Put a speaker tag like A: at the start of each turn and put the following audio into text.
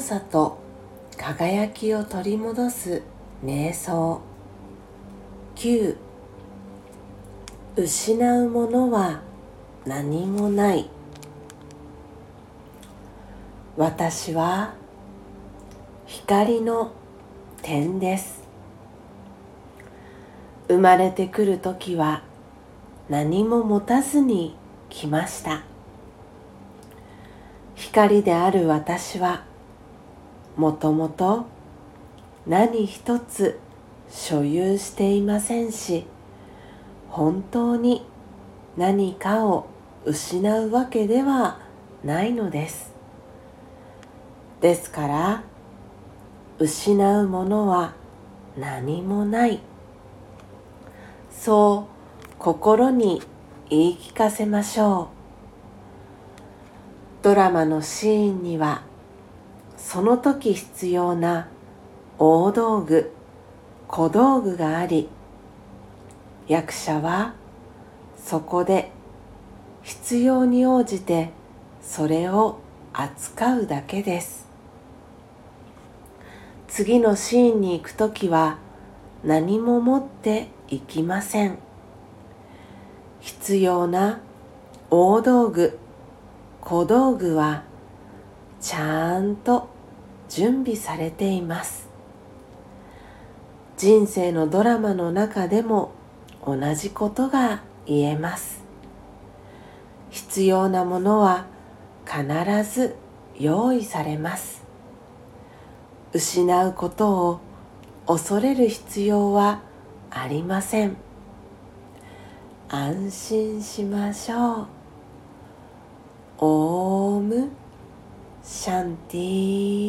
A: さと輝きを取り戻す瞑想。9失うものは何もない。私は光の点です。生まれてくる時は何も持たずに来ました。光である私はもともと何一つ所有していませんし本当に何かを失うわけではないのです。ですから失うものは何もない。そう心に言い聞かせましょう。ドラマのシーンにはその時必要な大道具小道具があり役者はそこで必要に応じてそれを扱うだけです。次のシーンに行く時は何も持っていきません。必要な大道具小道具はちゃんと準備されています。人生のドラマの中でも同じことが言えます。必要なものは必ず用意されます。失うことを恐れる必要はありません。安心しましょう。オームシャンティー。